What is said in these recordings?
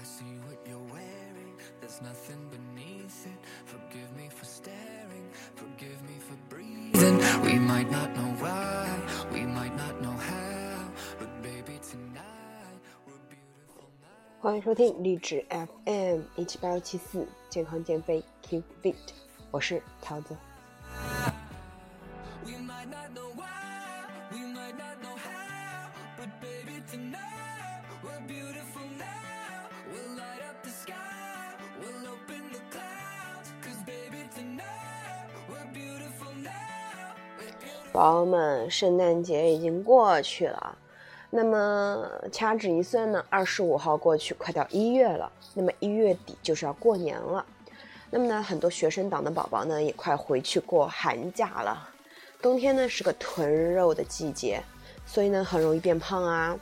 I see what you're wearing, there's nothing beneath it. Forgive me for staring, forgive me for breathing. We might not know why, we might not know how, but baby, tonight we're beautiful now. 欢迎收听励志 FM 一七八幺七四健康减肥 Keep Fit，我是桃子。 宝宝们，圣诞节已经过去了，那么掐指一算呢，二十五号过去，快到一月了。那么一月底就是要过年了，那么呢，很多学生党的宝宝呢也快回去过寒假了。冬天呢是个囤肉的季节，所以呢很容易变胖啊。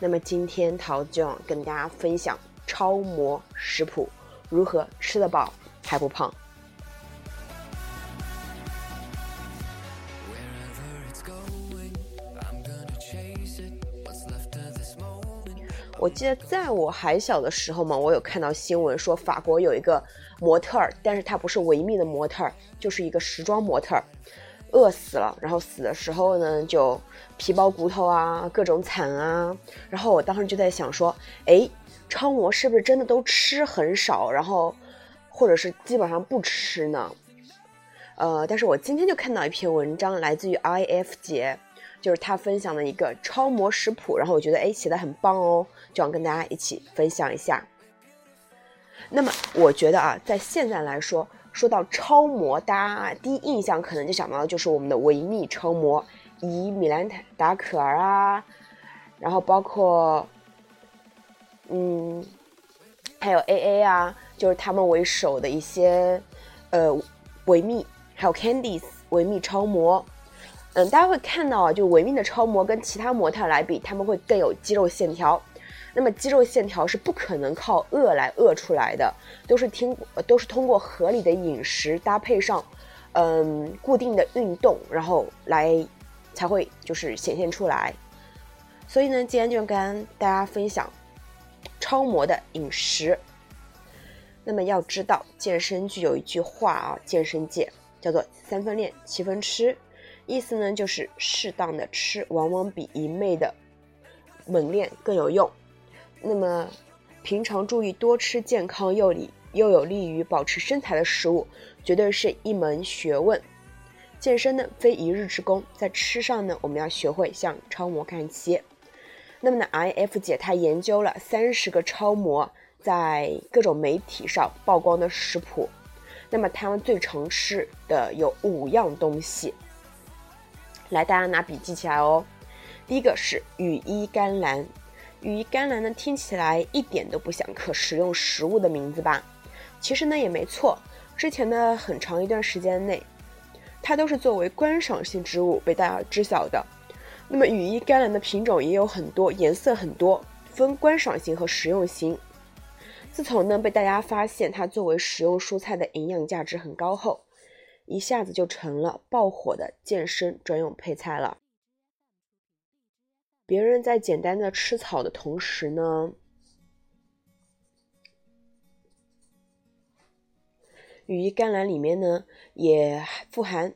那么今天桃子就要跟大家分享超模食谱，如何吃得饱还不胖。我记得在我还小的时候嘛，我有看到新闻说法国有一个模特儿，但是她不是维密的模特儿，就是一个时装模特儿，饿死了，然后死的时候呢就皮包骨头啊，各种惨啊。然后我当时就在想说，哎，超模是不是真的都吃很少，然后或者是基本上不吃呢？呃，但是我今天就看到一篇文章，来自于 IF 姐，就是他分享的一个超模食谱，然后我觉得哎写的很棒哦，就想跟大家一起分享一下。那么我觉得啊，在现在来说，说到超模，大家第一印象可能就想到的就是我们的维密超模，以米兰达可儿啊，然后包括嗯，还有 AA 啊，就是他们为首的一些呃维密，还有 Candice 维密超模。嗯，大家会看到啊，就维密的超模跟其他模特来比，他们会更有肌肉线条。那么肌肉线条是不可能靠饿来饿出来的，都是听都是通过合理的饮食搭配上，嗯，固定的运动，然后来才会就是显现出来。所以呢，今天就跟大家分享超模的饮食。那么要知道，健身剧有一句话啊，健身界叫做“三分练，七分吃”，意思呢就是适当的吃，往往比一昧的猛练更有用。那么，平常注意多吃健康又利又有利于保持身材的食物，绝对是一门学问。健身呢，非一日之功，在吃上呢，我们要学会向超模看齐。那么呢，IF 姐她研究了三十个超模在各种媒体上曝光的食谱，那么他们最常吃的有五样东西。来，大家拿笔记起来哦。第一个是羽衣甘蓝，羽衣甘蓝呢听起来一点都不像可食用食物的名字吧？其实呢也没错，之前的很长一段时间内，它都是作为观赏性植物被大家知晓的。那么羽衣甘蓝的品种也有很多，颜色很多，分观赏型和食用型。自从呢被大家发现它作为食用蔬菜的营养价值很高后，一下子就成了爆火的健身专用配菜了。别人在简单的吃草的同时呢，羽衣甘蓝里面呢也富含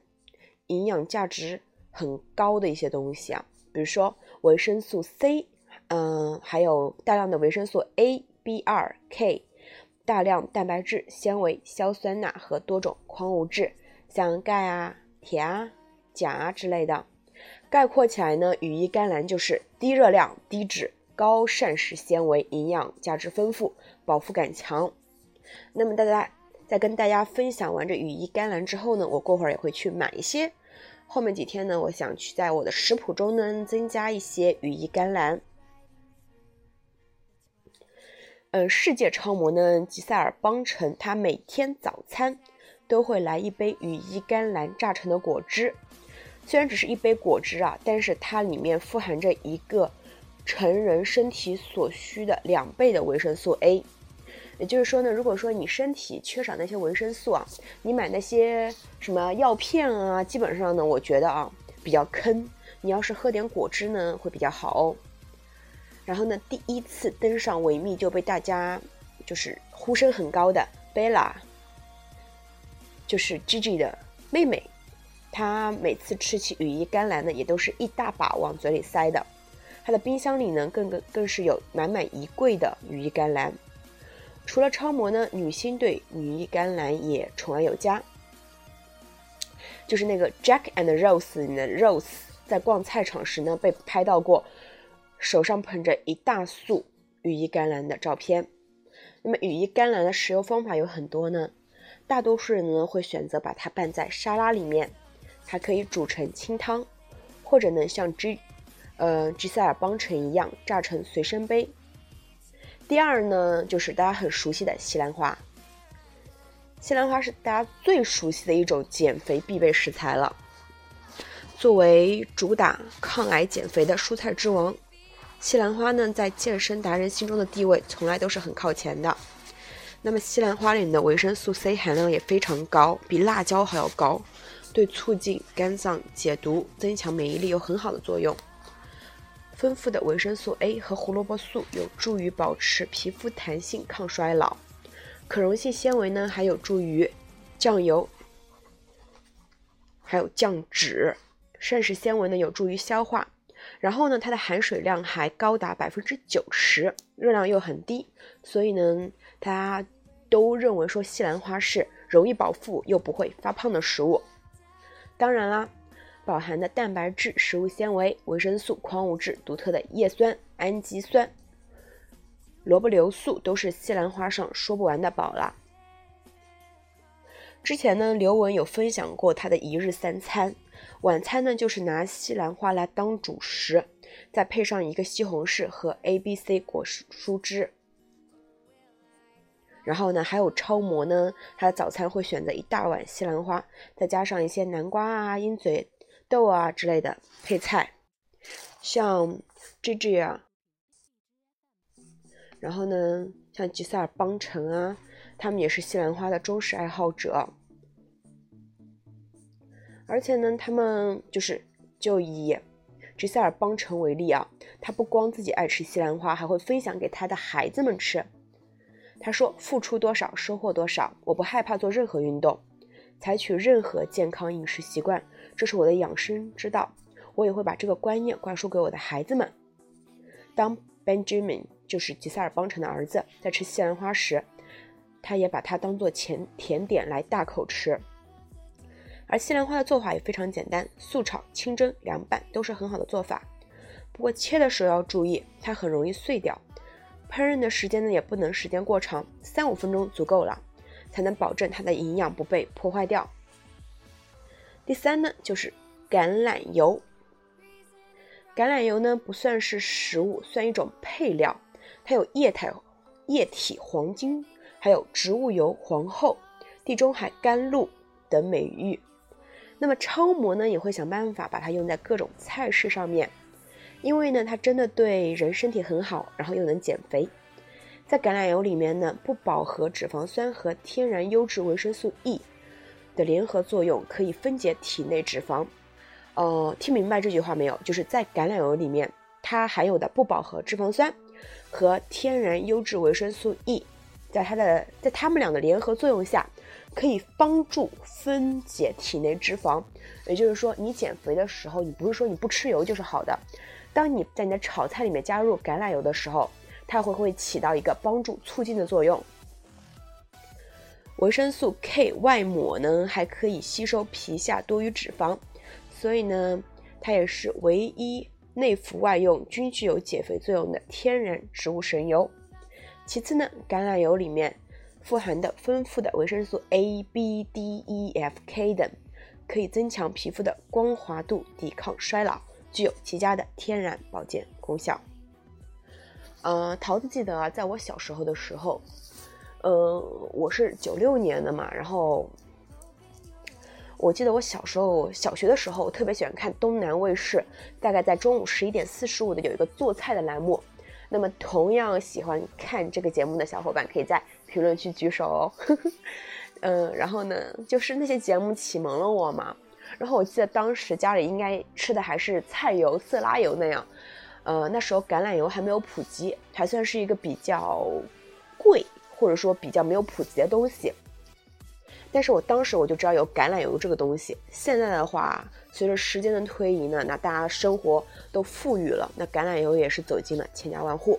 营养价值很高的一些东西啊，比如说维生素 C，嗯、还有大量的维生素 A、B 二、K，大量蛋白质、纤维、硝酸钠和多种矿物质，像钙啊、铁啊、钾啊之类的。概括起来呢，羽衣甘蓝就是低热量、低脂、高膳食纤维，营养价值丰富，饱腹感强。那么大家在跟大家分享完这羽衣甘蓝之后呢，我过会儿也会去买一些。后面几天呢，我想去在我的食谱中呢增加一些羽衣甘蓝。嗯，世界超模呢，吉塞尔邦辰，他每天早餐都会来一杯羽衣甘蓝榨成的果汁。虽然只是一杯果汁啊，但是它里面富含着一个成人身体所需的两倍的维生素 A。也就是说呢，如果说你身体缺少那些维生素啊，你买那些什么药片啊，基本上呢，我觉得啊比较坑。你要是喝点果汁呢，会比较好哦。然后呢，第一次登上维密就被大家就是呼声很高的 Bella，就是 Gigi 的妹妹。她每次吃起羽衣甘蓝呢，也都是一大把往嘴里塞的。她的冰箱里呢，更更更是有满满一柜的羽衣甘蓝。除了超模呢，女星对羽衣甘蓝也宠爱有加。就是那个 Jack and Rose 里的 Rose，在逛菜场时呢，被拍到过手上捧着一大束羽衣甘蓝的照片。那么羽衣甘蓝的食用方法有很多呢，大多数人呢会选择把它拌在沙拉里面，还可以煮成清汤，或者呢像 G，呃吉塞尔邦辰一样榨成随身杯。第二呢，就是大家很熟悉的西兰花。西兰花是大家最熟悉的一种减肥必备食材了。作为主打抗癌减肥的蔬菜之王，西兰花呢在健身达人心中的地位从来都是很靠前的。那么西兰花里的维生素 C 含量也非常高，比辣椒还要高，对促进肝脏解毒、增强免疫力有很好的作用。丰富的维生素 A 和胡萝卜素有助于保持皮肤弹性、抗衰老。可溶性纤维呢，还有助于酱油，还有降脂。膳食纤维呢，有助于消化。然后呢，它的含水量还高达百分之九十，热量又很低，所以呢，大家都认为说西兰花是容易饱腹又不会发胖的食物。当然啦，饱含的蛋白质、食物纤维、维生素、矿物质、独特的叶酸、氨基酸。萝卜硫素都是西兰花上说不完的宝啦。之前呢，刘雯有分享过她的一日三餐，晚餐呢就是拿西兰花来当主食，再配上一个西红柿和 A、B、C 果蔬汁。然后呢，还有超模呢，他的早餐会选择一大碗西兰花，再加上一些南瓜啊、鹰嘴豆啊之类的配菜，像 Gigi 啊。然后呢，像吉塞尔邦辰啊，他们也是西兰花的忠实爱好者。而且呢，他们就是就以吉塞尔邦辰为例啊，他不光自己爱吃西兰花，还会分享给他的孩子们吃。他说：“付出多少，收获多少。我不害怕做任何运动，采取任何健康饮食习惯，这是我的养生之道。我也会把这个观念灌输给我的孩子们。”当 Benjamin。就是吉塞尔邦辰的儿子，在吃西兰花时，他也把它当做甜甜点来大口吃。而西兰花的做法也非常简单，素炒、清蒸、凉拌都是很好的做法。不过切的时候要注意，它很容易碎掉。烹饪的时间呢，也不能时间过长，三五分钟足够了，才能保证它的营养不被破坏掉。第三呢，就是橄榄油。橄榄油呢，不算是食物，算一种配料。它有液态、液体黄金，还有植物油皇后、地中海甘露等美誉。那么超模呢也会想办法把它用在各种菜式上面，因为呢它真的对人身体很好，然后又能减肥。在橄榄油里面呢，不饱和脂肪酸和天然优质维生素 E 的联合作用可以分解体内脂肪。呃，听明白这句话没有？就是在橄榄油里面，它含有的不饱和脂肪酸。和天然优质维生素 E，在它的在它们俩的联合作用下，可以帮助分解体内脂肪。也就是说，你减肥的时候，你不是说你不吃油就是好的。当你在你的炒菜里面加入橄榄油的时候，它会会起到一个帮助促进的作用。维生素 K 外抹呢，还可以吸收皮下多余脂肪，所以呢，它也是唯一。内服外用均具有减肥作用的天然植物神油。其次呢，橄榄油里面富含的丰富的维生素 A、B、D、E、F、K 等，可以增强皮肤的光滑度，抵抗衰老，具有极佳的天然保健功效。呃，桃子记得啊，在我小时候的时候，呃，我是九六年的嘛，然后。我记得我小时候小学的时候，特别喜欢看东南卫视，大概在中午十一点四十五的有一个做菜的栏目。那么同样喜欢看这个节目的小伙伴，可以在评论区举手哦。嗯，然后呢，就是那些节目启蒙了我嘛。然后我记得当时家里应该吃的还是菜油、色拉油那样。呃，那时候橄榄油还没有普及，还算是一个比较贵或者说比较没有普及的东西。但是我当时我就知道有橄榄油这个东西。现在的话，随着时间的推移呢，那大家生活都富裕了，那橄榄油也是走进了千家万户。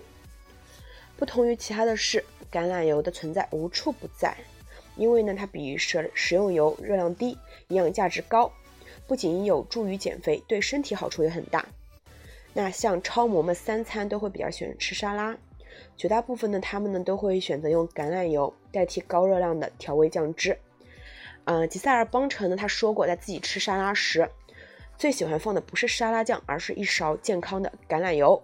不同于其他的是，橄榄油的存在无处不在，因为呢，它比食食用油热量低，营养价值高，不仅有助于减肥，对身体好处也很大。那像超模们三餐都会比较喜欢吃沙拉，绝大部分呢，他们呢都会选择用橄榄油代替高热量的调味酱汁。嗯，吉塞尔邦辰呢，他说过，在自己吃沙拉时，最喜欢放的不是沙拉酱，而是一勺健康的橄榄油。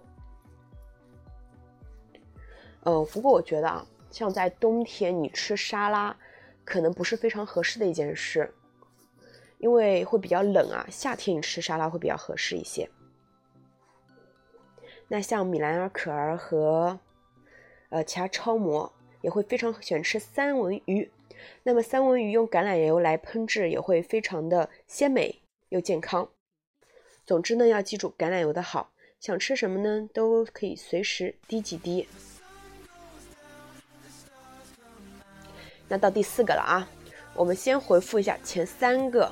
嗯，不过我觉得啊，像在冬天你吃沙拉，可能不是非常合适的一件事，因为会比较冷啊。夏天你吃沙拉会比较合适一些。那像米兰尔可儿和呃其他超模也会非常喜欢吃三文鱼。那么三文鱼用橄榄油来烹制也会非常的鲜美又健康。总之呢，要记住橄榄油的好，想吃什么呢都可以随时滴几滴。那到第四个了啊，我们先回复一下前三个，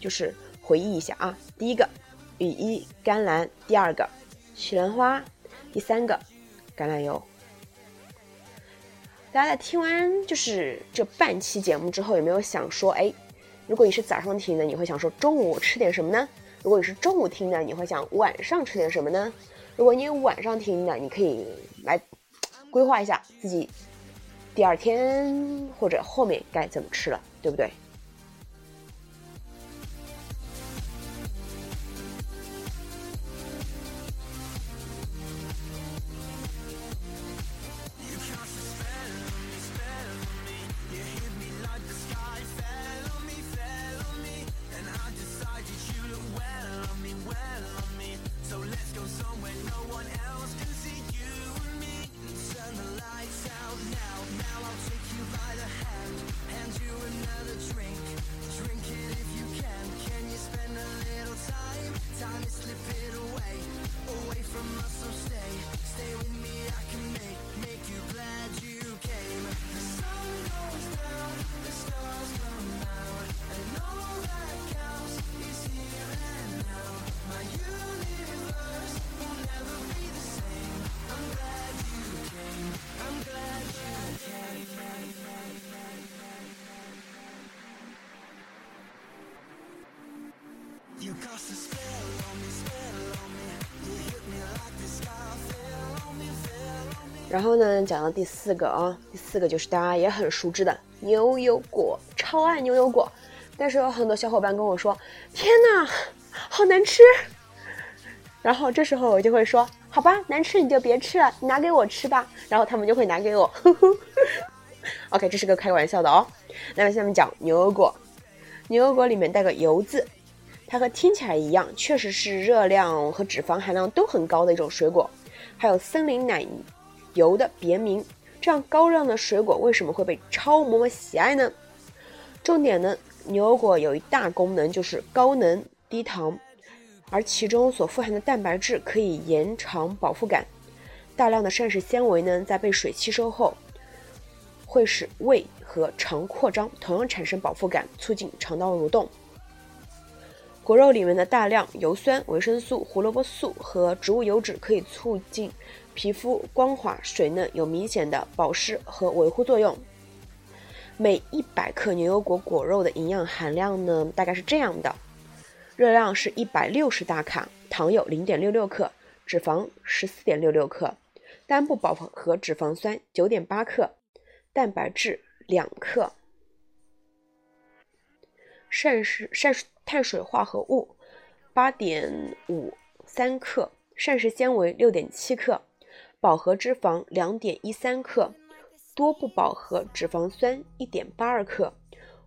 就是回忆一下啊。第一个羽衣甘蓝，第二个西兰花，第三个橄榄油。大家在听完就是这半期节目之后，有没有想说，哎，如果你是早上听的，你会想说中午吃点什么呢？如果你是中午听的，你会想晚上吃点什么呢？如果你晚上听的，你可以来规划一下自己第二天或者后面该怎么吃了，对不对？然后呢，讲到第四个啊，第四个就是大家也很熟知的牛油果，超爱牛油果。但是有很多小伙伴跟我说：“天哪，好难吃！”然后这时候我就会说：“好吧，难吃你就别吃了，你拿给我吃吧。”然后他们就会拿给我。OK，这是个开玩笑的哦。那么下面讲牛油果，牛油果里面带个“油”字，它和听起来一样，确实是热量和脂肪含量都很高的一种水果，还有森林奶。油的别名，这样高热量的水果为什么会被超模们喜爱呢？重点呢，牛油果有一大功能就是高能低糖，而其中所富含的蛋白质可以延长饱腹感，大量的膳食纤维呢，在被水吸收后，会使胃和肠扩张，同样产生饱腹感，促进肠道蠕动。果肉里面的大量油酸、维生素、胡萝卜素和植物油脂可以促进。皮肤光滑水嫩，有明显的保湿和维护作用。每一百克牛油果果肉的营养含量呢，大概是这样的：热量是一百六十大卡，糖有零点六六克，脂肪十四点六六克，单不饱和脂肪酸九点八克，蛋白质两克，膳食膳食碳水化合物八点五三克，膳食纤维六点七克。饱和脂肪两点一三克，多不饱和脂肪酸一点八二克，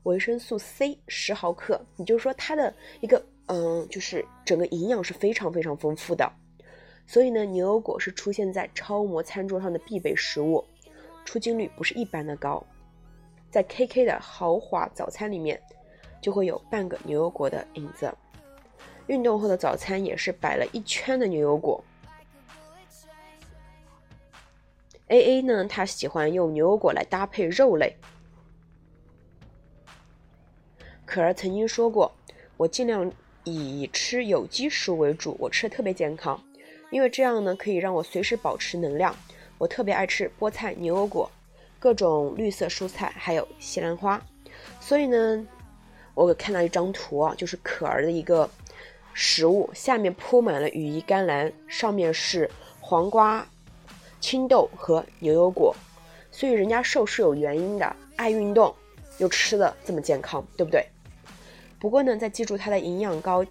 维生素 C 十毫克。也就是说，它的一个嗯，就是整个营养是非常非常丰富的。所以呢，牛油果是出现在超模餐桌上的必备食物，出镜率不是一般的高。在 KK 的豪华早餐里面，就会有半个牛油果的影子。运动后的早餐也是摆了一圈的牛油果。A A 呢，他喜欢用牛油果来搭配肉类。可儿曾经说过，我尽量以吃有机食物为主，我吃的特别健康，因为这样呢可以让我随时保持能量。我特别爱吃菠菜、牛油果、各种绿色蔬菜，还有西兰花。所以呢，我看到一张图啊，就是可儿的一个食物，下面铺满了羽衣甘蓝，上面是黄瓜。青豆和牛油果，所以人家瘦是有原因的，爱运动又吃的这么健康，对不对？不过呢，在记住它的营养高、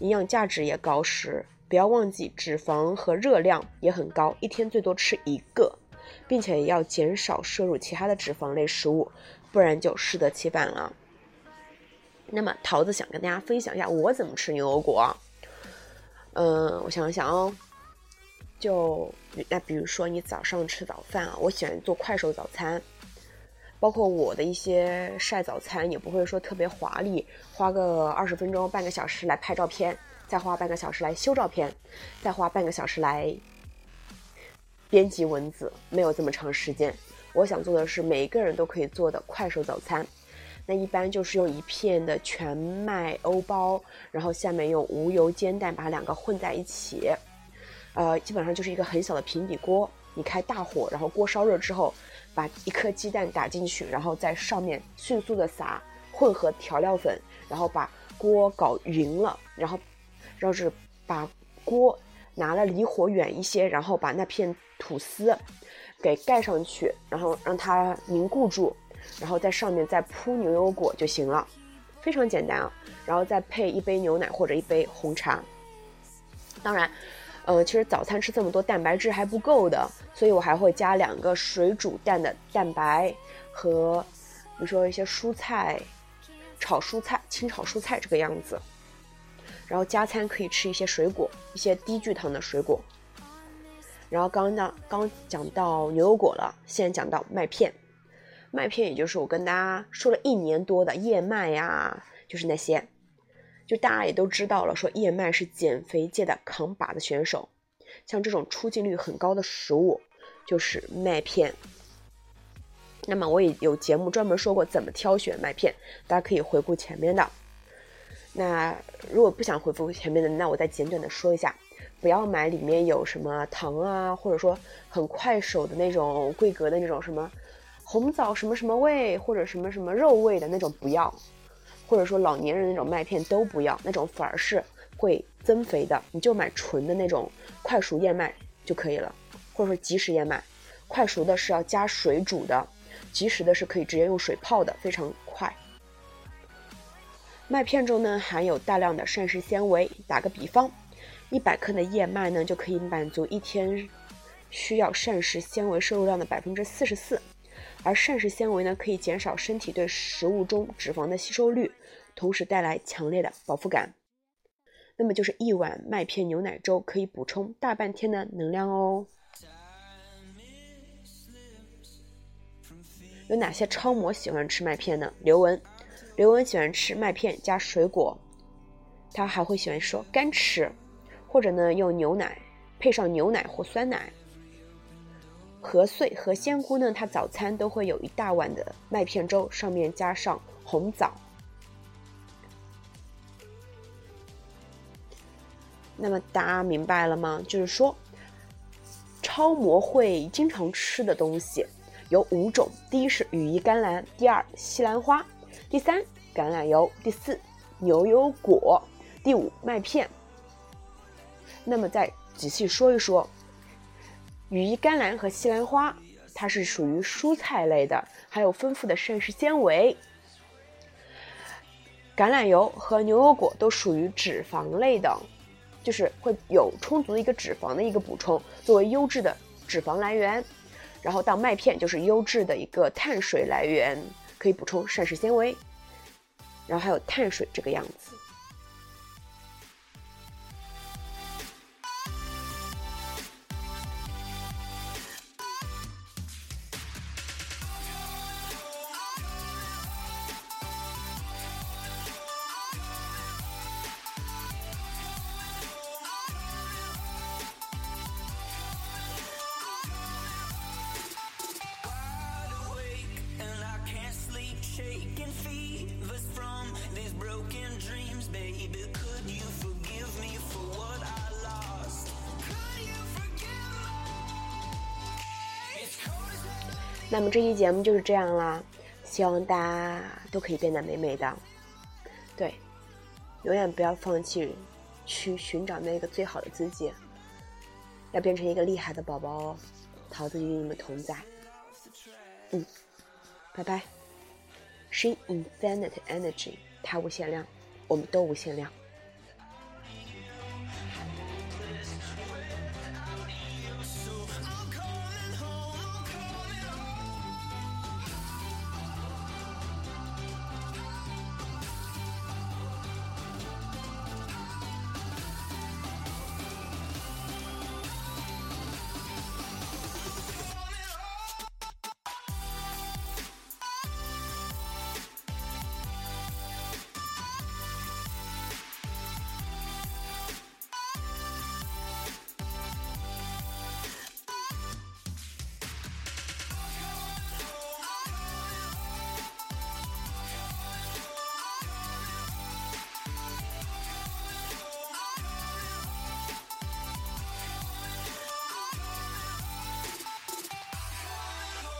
营养价值也高时，不要忘记脂肪和热量也很高，一天最多吃一个，并且要减少摄入其他的脂肪类食物，不然就适得其反了。那么桃子想跟大家分享一下我怎么吃牛油果。嗯，我想想哦。就那比如说你早上吃早饭啊，我喜欢做快手早餐，包括我的一些晒早餐也不会说特别华丽，花个二十分钟、半个小时来拍照片，再花半个小时来修照片，再花半个小时来编辑文字，没有这么长时间。我想做的是每一个人都可以做的快手早餐，那一般就是用一片的全麦欧包，然后下面用无油煎蛋把两个混在一起。呃，基本上就是一个很小的平底锅，你开大火，然后锅烧热之后，把一颗鸡蛋打进去，然后在上面迅速的撒混合调料粉，然后把锅搞匀了，然后，然后是把锅拿了离火远一些，然后把那片吐司给盖上去，然后让它凝固住，然后在上面再铺牛油果就行了，非常简单啊，然后再配一杯牛奶或者一杯红茶，当然。呃，其实早餐吃这么多蛋白质还不够的，所以我还会加两个水煮蛋的蛋白和，比如说一些蔬菜，炒蔬菜、清炒蔬菜这个样子。然后加餐可以吃一些水果，一些低聚糖的水果。然后刚刚刚讲到牛油果了，现在讲到麦片，麦片也就是我跟大家说了一年多的燕麦呀，就是那些。就大家也都知道了，说燕麦是减肥界的扛把子选手，像这种出镜率很高的食物就是麦片。那么我也有节目专门说过怎么挑选麦片，大家可以回顾前面的。那如果不想回复前面的，那我再简短的说一下，不要买里面有什么糖啊，或者说很快手的那种规格的那种什么红枣什么什么味或者什么什么肉味的那种，不要。或者说老年人那种麦片都不要，那种反而是会增肥的。你就买纯的那种快熟燕麦就可以了，或者说即食燕麦。快熟的是要加水煮的，即食的是可以直接用水泡的，非常快。麦片中呢含有大量的膳食纤维。打个比方，一百克的燕麦呢就可以满足一天需要膳食纤维摄入量的百分之四十四。而膳食纤维呢，可以减少身体对食物中脂肪的吸收率。同时带来强烈的饱腹感，那么就是一碗麦片牛奶粥可以补充大半天的能量哦。有哪些超模喜欢吃麦片呢？刘雯，刘雯喜欢吃麦片加水果，她还会喜欢说干吃，或者呢用牛奶配上牛奶或酸奶。何穗和仙姑呢，她早餐都会有一大碗的麦片粥，上面加上红枣。那么大家明白了吗？就是说，超模会经常吃的东西有五种：第一是羽衣甘蓝，第二西兰花，第三橄榄油，第四牛油果，第五麦片。那么再仔细说一说，羽衣甘蓝和西兰花，它是属于蔬菜类的，还有丰富的膳食纤维；橄榄油和牛油果都属于脂肪类的。就是会有充足的一个脂肪的一个补充，作为优质的脂肪来源，然后到麦片就是优质的一个碳水来源，可以补充膳食纤维，然后还有碳水这个样子。那么这期节目就是这样啦，希望大家都可以变得美美的。对，永远不要放弃去寻找那个最好的自己，要变成一个厉害的宝宝哦。桃子与你们同在。嗯，拜拜。She infinite energy，它无限量，我们都无限量。